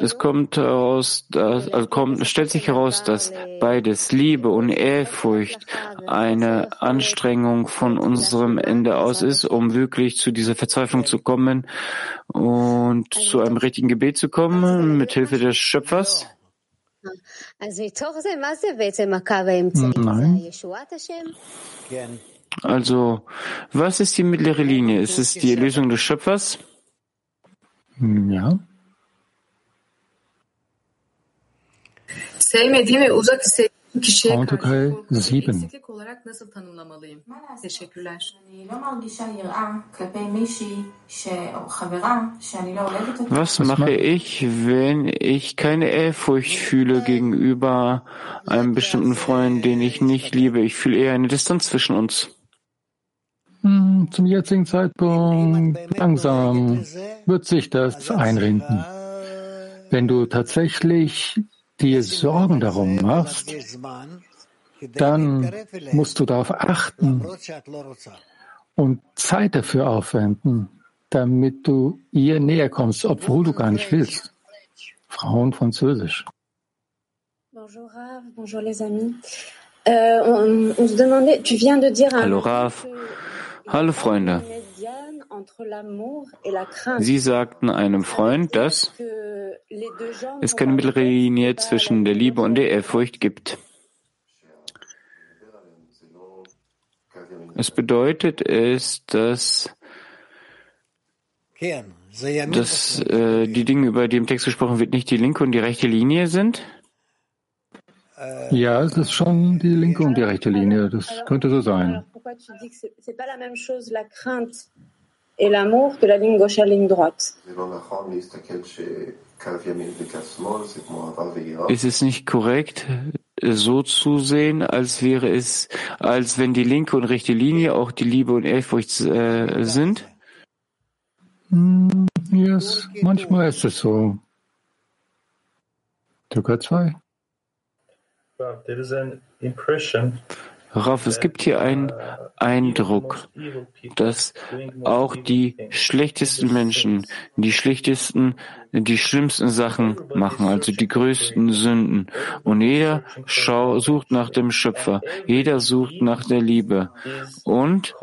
Es kommt aus, also kommt, stellt sich heraus, dass beides, Liebe und Ehrfurcht, eine Anstrengung von unserem Ende aus ist, um wirklich zu dieser Verzweiflung zu kommen und zu einem richtigen Gebet zu kommen, mit Hilfe des Schöpfers. Nein. Also, was ist die mittlere Linie? Ist es die Erlösung des Schöpfers? Ja. Sevmediğim uzak hissettiğim Türkei 7. Eksiklik olarak nasıl tanımlamalıyım? Teşekkürler. Was mache ich, wenn ich keine Ehrfurcht fühle gegenüber einem bestimmten Freund, den ich nicht liebe? Ich fühle eher eine Distanz zwischen uns. Hm, zum jetzigen Zeitpunkt langsam wird sich das einrinden. Wenn du tatsächlich dir Sorgen darum machst, dann musst du darauf achten und Zeit dafür aufwenden, damit du ihr näher kommst, obwohl du gar nicht willst. Frauen Französisch. Bonjour Rav, bonjour les amis. Euh, on, on se demandait, tu viens de dire Hallo Rav. Hallo Freunde. Sie sagten einem Freund, dass es keine mittlere Linie zwischen der Liebe und der Ehrfurcht gibt. Es bedeutet es, dass, dass äh, die Dinge, über die im Text gesprochen wird, nicht die linke und die rechte Linie sind? Ja, es ist schon die linke und die rechte Linie. Das könnte so sein. Et l'amour que la ligne gauche et la ligne droite. Ist es nicht korrekt, so zu sehen, als wäre es, als wenn die linke und rechte Linie auch die Liebe und Ehrfurcht äh, sind? Mm, yes, manchmal ist es so. Türkei 2. There is an impression Raff, es gibt hier einen Eindruck, dass auch die schlechtesten Menschen, die schlechtesten, die schlimmsten Sachen machen, also die größten Sünden. Und jeder schau, sucht nach dem Schöpfer, jeder sucht nach der Liebe. Und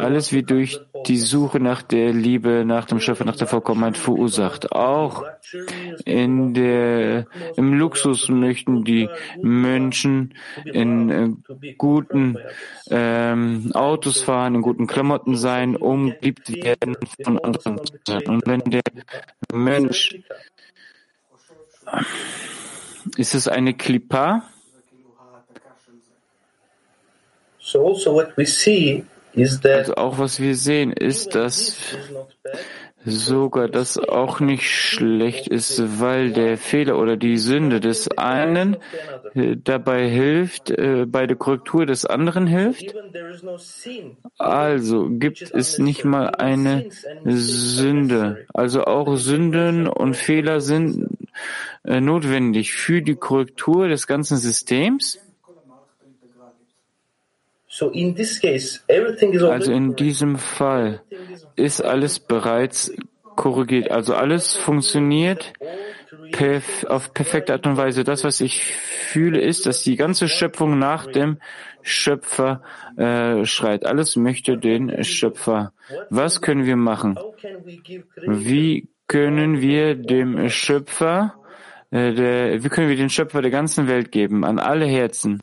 alles wie durch die Suche nach der Liebe, nach dem Schöpfer, nach der Vollkommenheit verursacht. Auch in der, im Luxus möchten die Menschen in äh, guten ähm, Autos fahren, in guten Klamotten sein, um geliebt werden von anderen. Und wenn der Mensch, ist es eine Klippa? Also auch was wir sehen, ist, dass sogar das auch nicht schlecht ist, weil der Fehler oder die Sünde des einen äh, dabei hilft, äh, bei der Korrektur des anderen hilft. Also gibt es nicht mal eine Sünde. Also auch Sünden und Fehler sind äh, notwendig für die Korrektur des ganzen Systems. Also in diesem Fall ist alles bereits korrigiert. Also alles funktioniert perf auf perfekte Art und Weise. Das, was ich fühle, ist, dass die ganze Schöpfung nach dem Schöpfer äh, schreit. Alles möchte den Schöpfer. Was können wir machen? Wie können wir dem Schöpfer, äh, der, wie können wir den Schöpfer der ganzen Welt geben, an alle Herzen?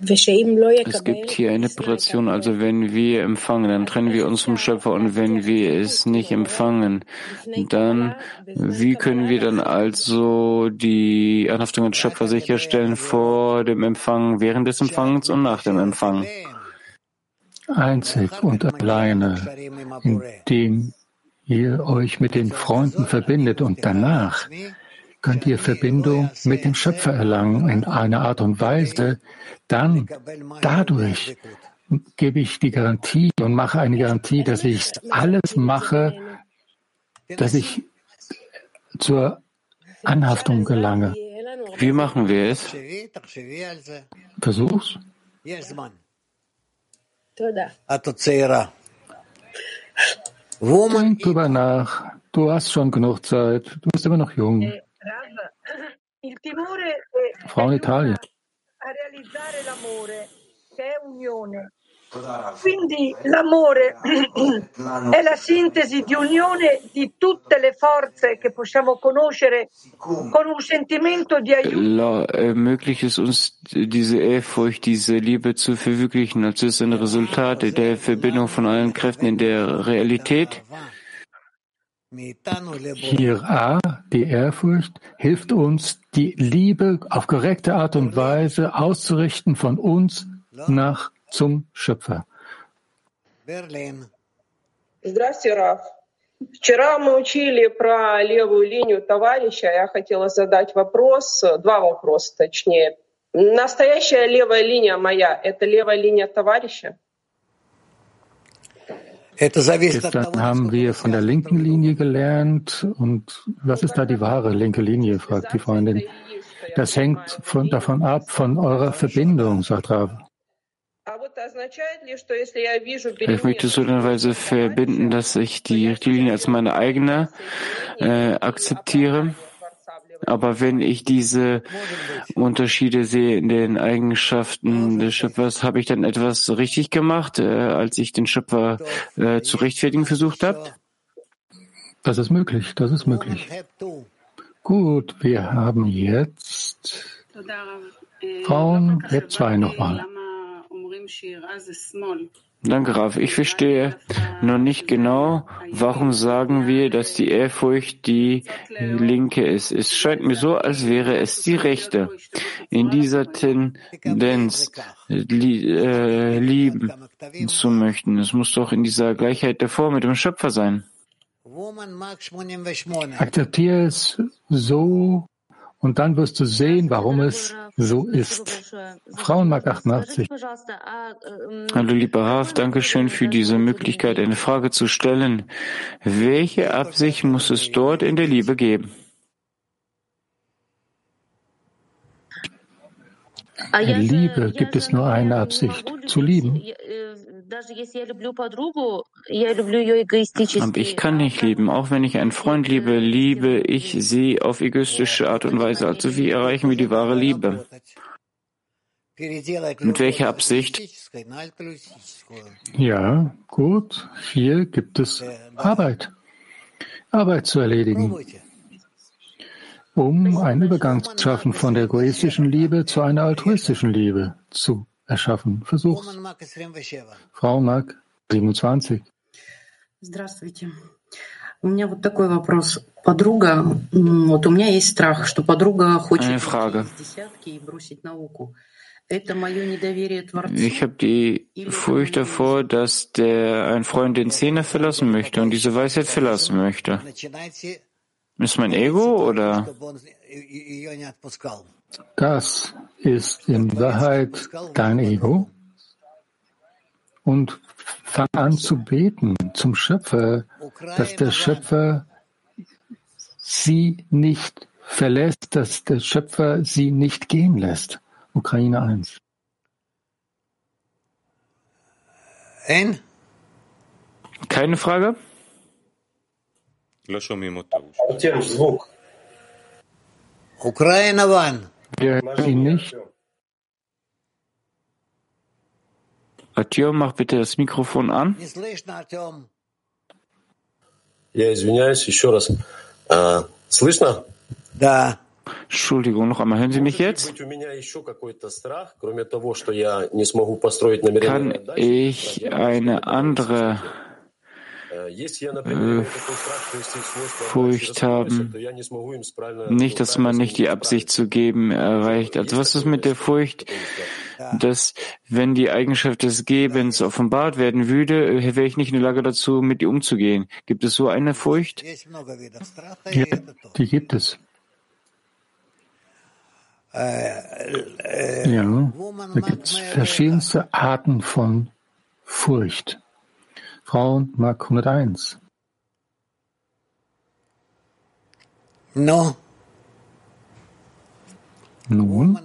Es gibt hier eine Operation, also wenn wir empfangen, dann trennen wir uns vom Schöpfer und wenn wir es nicht empfangen, dann wie können wir dann also die Anhaftung des Schöpfer sicherstellen vor dem Empfang, während des Empfangens und nach dem Empfang? Einzig und alleine, indem ihr euch mit den Freunden verbindet und danach könnt ihr Verbindung mit dem Schöpfer erlangen in einer Art und Weise, dann dadurch gebe ich die Garantie und mache eine Garantie, dass ich alles mache, dass ich zur Anhaftung gelange. Wie machen wir es? Versuch's. Denk drüber nach. Du hast schon genug Zeit. Du bist immer noch jung. Il timore è Frau in Italien. a realizzare l'amore, che è unione. Quindi l'amore è la sintesi di unione di tutte le forze che possiamo conoscere con un sentimento di aiuto. Ermöglicht es uns, diese Ehrfurcht, diese Liebe zu verwirklichen. als ist ein Resultat der Verbindung von allen Kräften in der Realität. Hier A, die Ehrfurcht, hilft uns, die Liebe auf korrekte Art und Weise auszurichten von uns nach zum Schöpfer. Здравствуйте, Раф. Вчера мы учили про левую линию товарища. Я хотела задать вопрос, два вопроса точнее. Настоящая левая линия моя – это левая линия товарища? Gestern haben wir von der linken Linie gelernt. Und was ist da die wahre linke Linie, fragt die Freundin. Das hängt von, davon ab, von eurer Verbindung, sagt Rav. Ich möchte so eine Weise verbinden, dass ich die Richtlinie als meine eigene äh, akzeptiere. Aber wenn ich diese Unterschiede sehe in den Eigenschaften des Schöpfers, habe ich dann etwas richtig gemacht, äh, als ich den Schöpfer äh, zu rechtfertigen versucht habe? Das ist möglich, das ist möglich. Gut, wir haben jetzt Frauen, Hep 2 nochmal. Danke, Raf. Ich verstehe noch nicht genau, warum sagen wir, dass die Ehrfurcht die linke ist. Es scheint mir so, als wäre es die rechte. In dieser Tendenz li äh, lieben zu möchten. Es muss doch in dieser Gleichheit der Form mit dem Schöpfer sein. Akzeptiere es so und dann wirst du sehen, warum es so ist. Frauenmark 88. Hallo lieber Raf, danke schön für diese Möglichkeit, eine Frage zu stellen. Welche Absicht muss es dort in der Liebe geben? In Liebe gibt es nur eine Absicht, zu lieben. Aber ich kann nicht lieben. Auch wenn ich einen Freund liebe, liebe ich sie auf egoistische Art und Weise. Also wie erreichen wir die wahre Liebe? Mit welcher Absicht? Ja, gut. Hier gibt es Arbeit. Arbeit zu erledigen. Um einen Übergang zu schaffen von der egoistischen Liebe zu einer altruistischen Liebe zu erschaffen. Versuch's. Frau Mark 27. Здравствуйте. У меня вот такой вопрос. Подруга, вот у меня есть страх, что подруга хочет десятки и бросить науку. Ich habe die Furcht davor, dass der ein Freund den Zehner verlassen möchte und diese Weisheit verlassen möchte. Ist mein Ego oder? Das ist in Wahrheit dein Ego. Und fang an zu beten zum Schöpfer, dass der Schöpfer sie nicht verlässt, dass der Schöpfer sie nicht gehen lässt. Ukraine 1. Ein? Keine Frage? Ukraine 1. Wir hören ihn nicht. Artyom, mach bitte das Mikrofon an. Я извиняюсь еще раз. А, слышно? Да. Entschuldigung, noch einmal, hören Sie mich jetzt? Kann ich eine andere äh, Furcht haben? Nicht, dass man nicht die Absicht zu geben erreicht. Also was ist mit der Furcht, dass wenn die Eigenschaft des Gebens offenbart werden würde, wäre ich nicht in der Lage dazu, mit ihr umzugehen. Gibt es so eine Furcht? Ja, die gibt es. Äh, ja, da gibt es verschiedenste Arten von Furcht Frauen Mark 101. No. Nun,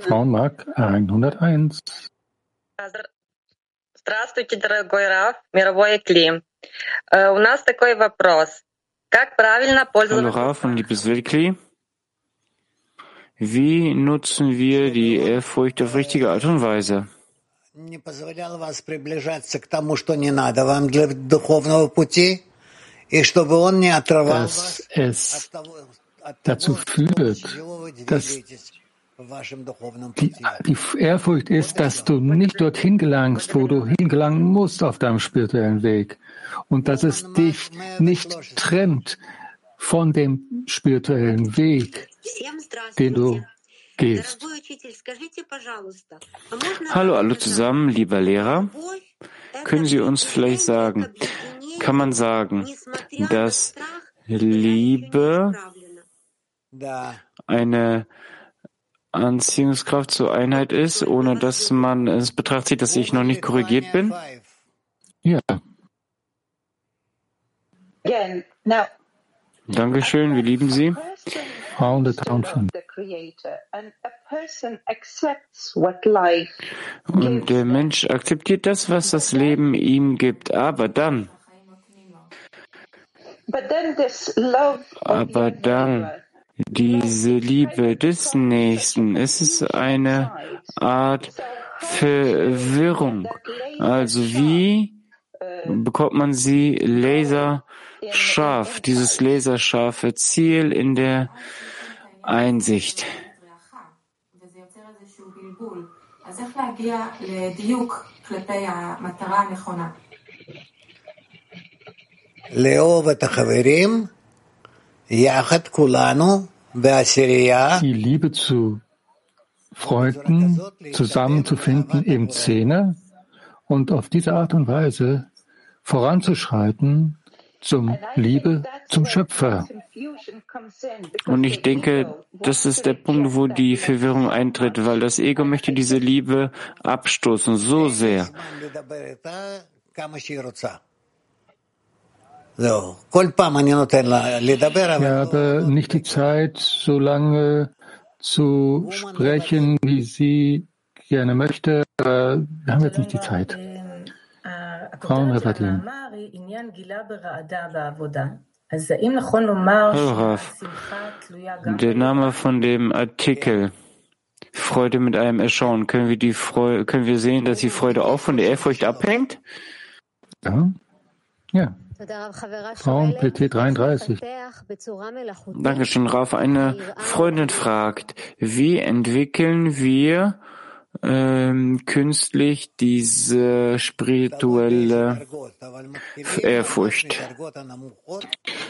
Frauenmark 101. Здравствуйте, дорогой Раф, мировой Кли. У нас такой вопрос. Hallo Raf und liebes Weltkli. Wie nutzen wir die Ehrfurcht auf richtige Art und Weise? Dass es dazu führt, dass die, die Ehrfurcht ist, dass du nicht dorthin gelangst, wo du hingelangen musst auf deinem spirituellen Weg. Und dass es dich nicht trennt von dem spirituellen Weg, den du gehst. Hallo alle zusammen, lieber Lehrer. Können Sie uns vielleicht sagen, kann man sagen, dass Liebe eine Anziehungskraft zur Einheit ist, ohne dass man es betrachtet, dass ich noch nicht korrigiert bin? Ja. Dankeschön, wir lieben Sie. Und der Mensch akzeptiert das, was das Leben ihm gibt, aber dann, aber dann diese Liebe des Nächsten. Es ist eine Art Verwirrung. Also wie bekommt man sie Schaf, dieses laserscharfe Ziel in der Einsicht. Die Liebe zu Freunden zusammenzufinden im Zähne und auf diese Art und Weise voranzuschreiten zum Liebe zum Schöpfer. Und ich denke, das ist der Punkt, wo die Verwirrung eintritt, weil das Ego möchte diese Liebe abstoßen so sehr. Ich habe nicht die Zeit, so lange zu sprechen, wie sie gerne möchte. Wir haben jetzt nicht die Zeit. Frauen Raf. Der Name von dem Artikel Freude mit einem Erschauen. Können wir die Freude, können wir sehen, dass die Freude auch von der Ehrfurcht abhängt? Ja. Ja. Frauen PT 33. Dankeschön, Raf. Eine Freundin fragt, wie entwickeln wir ähm, künstlich diese spirituelle Ehrfurcht?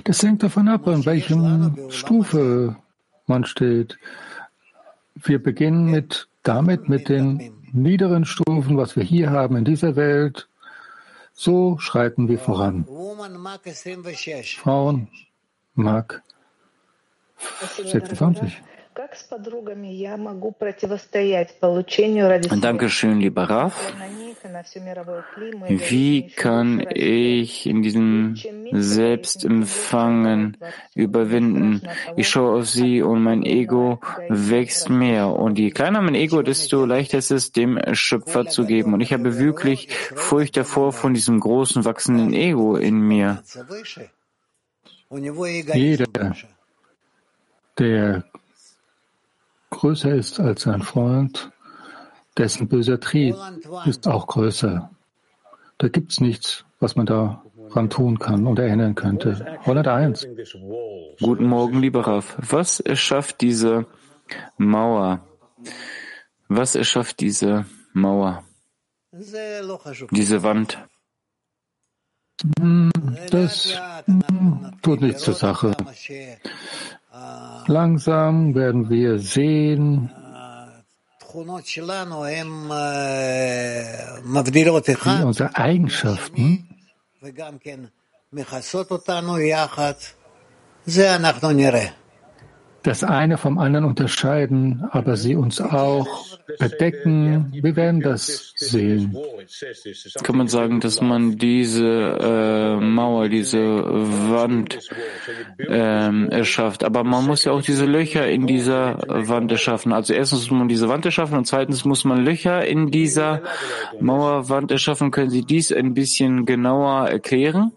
Das hängt davon ab, an welchem Stufe man steht. Wir beginnen mit damit, mit den niederen Stufen, was wir hier haben in dieser Welt, so schreiten wir voran. Frauen, Mark 26. Dankeschön, lieber Raf. Wie kann ich in diesem Selbstempfangen überwinden? Ich schaue auf sie und mein Ego wächst mehr. Und je kleiner mein Ego, desto leichter ist es, dem Schöpfer zu geben. Und ich habe wirklich Furcht davor von diesem großen, wachsenden Ego in mir. Jeder, der größer ist als sein Freund, dessen böser Trieb ist auch größer. Da gibt's nichts, was man daran tun kann und erinnern könnte. 101. Guten Morgen, lieber Raf. Was erschafft diese Mauer? Was erschafft diese Mauer? Diese Wand? Hm, das tut nichts zur Sache. Langsam werden wir sehen, wie unsere Eigenschaften das eine vom anderen unterscheiden, aber sie uns auch bedecken. Wir werden das sehen. Kann man sagen, dass man diese äh, Mauer, diese Wand ähm, erschafft. Aber man muss ja auch diese Löcher in dieser Wand erschaffen. Also erstens muss man diese Wand erschaffen und zweitens muss man Löcher in dieser Mauerwand erschaffen. Können Sie dies ein bisschen genauer erklären?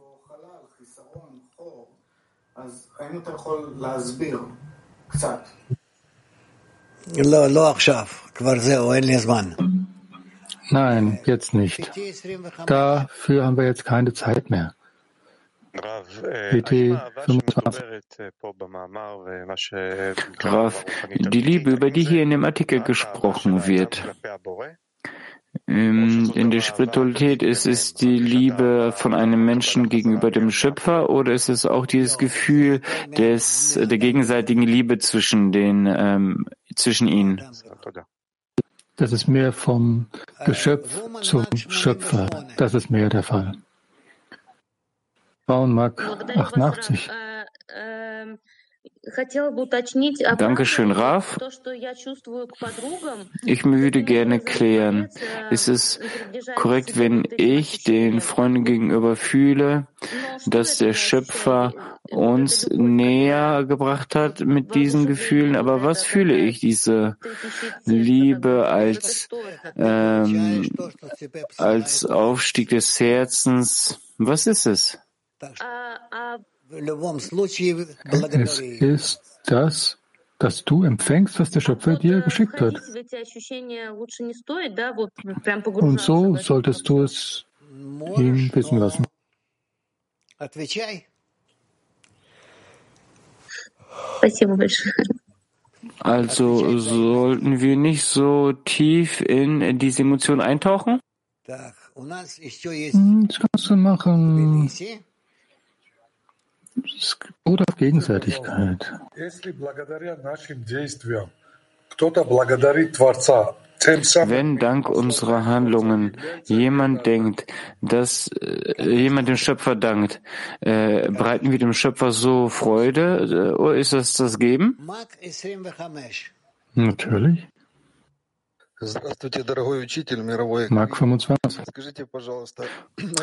Nein, jetzt nicht. Dafür haben wir jetzt keine Zeit mehr. PT 25. Rav, die Liebe, über die hier in dem Artikel gesprochen wird, in der Spiritualität ist es die Liebe von einem Menschen gegenüber dem Schöpfer oder ist es auch dieses Gefühl des, der gegenseitigen Liebe zwischen den, ähm, zwischen ihnen? Das ist mehr vom Geschöpf zum Schöpfer. Das ist mehr der Fall. Bauenmark 88. Dankeschön, Raf. Ich würde gerne klären, ist es korrekt, wenn ich den Freunden gegenüber fühle, dass der Schöpfer uns näher gebracht hat mit diesen Gefühlen, aber was fühle ich, diese Liebe als, ähm, als Aufstieg des Herzens? Was ist es? Es ist das, dass du empfängst, was der Schöpfer dir geschickt hat. Und so solltest du es ihm wissen lassen. Also sollten wir nicht so tief in diese Emotion eintauchen? Hm, das kannst du machen. Beruht auf Gegenseitigkeit. Wenn dank unserer Handlungen jemand denkt, dass äh, jemand dem Schöpfer dankt, äh, bereiten wir dem Schöpfer so Freude? Oder ist das das Geben? Natürlich. Mark 25.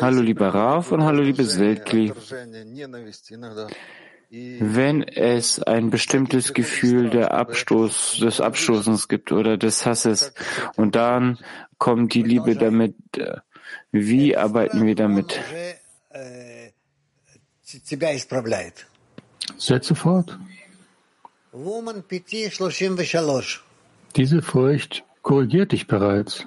Hallo lieber Raf und hallo liebes Weltkli. Wenn es ein bestimmtes Gefühl der Abstoß, des Abstoßens gibt oder des Hasses und dann kommt die Liebe damit, wie arbeiten wir damit? Setze fort. Diese Furcht korrigiert dich bereits.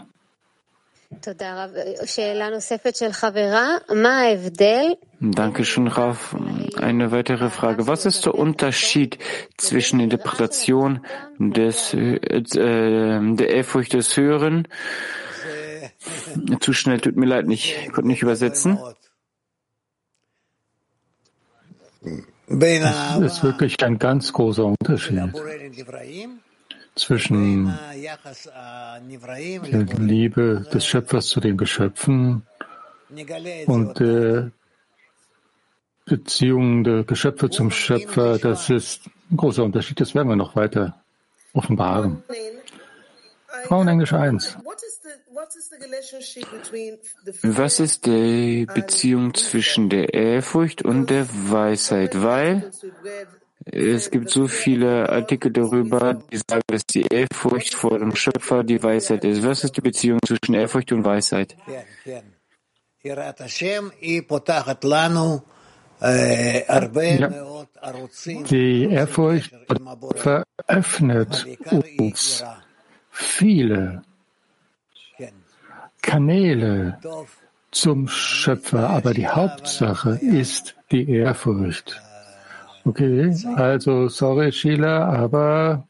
Dankeschön, Raf. Eine weitere Frage. Was ist der Unterschied zwischen Interpretation des, äh, der Ehrfurcht des Höheren? Zu schnell, tut mir leid, ich konnte nicht übersetzen. Das ist wirklich ein ganz großer Unterschied zwischen der Liebe des Schöpfers zu den Geschöpfen und der Beziehung der Geschöpfe zum Schöpfer. Das ist ein großer Unterschied. Das werden wir noch weiter offenbaren. Frauenenglisch 1. Was ist die Beziehung zwischen der Ehrfurcht und der Weisheit? Weil es gibt so viele Artikel darüber, die sagen, dass die Ehrfurcht vor dem Schöpfer die Weisheit ist. Was ist die Beziehung zwischen Ehrfurcht und Weisheit? Ja. Die Ehrfurcht veröffnet uns viele Kanäle zum Schöpfer, aber die Hauptsache ist die Ehrfurcht. Okay, also sorry Sheila, aber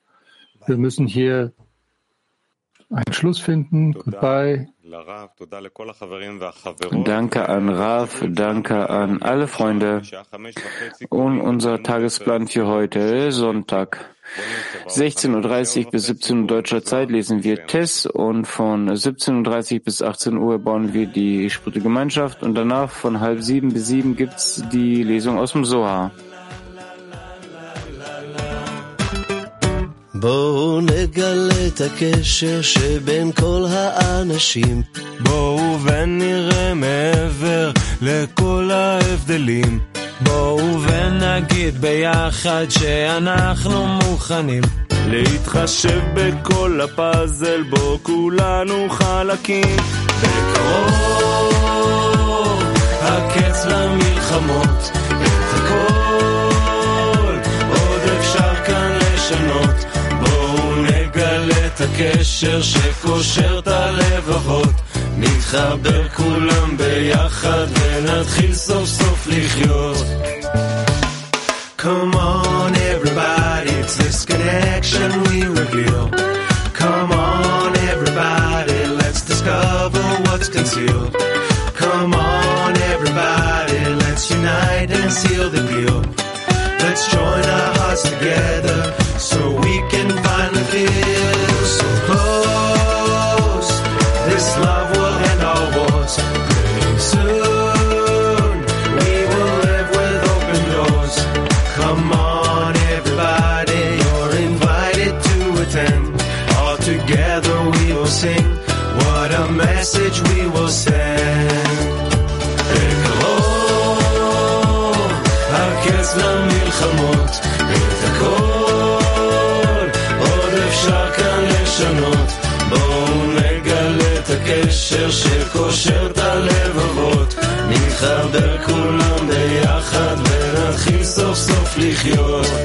wir müssen hier einen Schluss finden. Goodbye. Danke an Raf, danke an alle Freunde. Und unser Tagesplan für heute, Sonntag. 16.30 Uhr bis 17 Uhr deutscher Zeit lesen wir Tess und von 17.30 Uhr bis 18 Uhr bauen wir die Sprüche Gemeinschaft und danach von halb sieben bis sieben gibt's die Lesung aus dem Soha. בואו נגלה את הקשר שבין כל האנשים. בואו ונראה מעבר לכל ההבדלים. בואו ונגיד ביחד שאנחנו מוכנים להתחשב בכל הפאזל בו כולנו חלקים. בקרוב הקץ למלחמות, את הכל עוד אפשר כאן לשנות. את הקשר שקושר את הלבבות נתחבר כולם ביחד ונתחיל סוף סוף לחיות Come on everybody, it's this connection we reveal Come on everybody, let's discover what's concealed Come on everybody, let's unite and seal the deal Let's join our hearts together so afligió.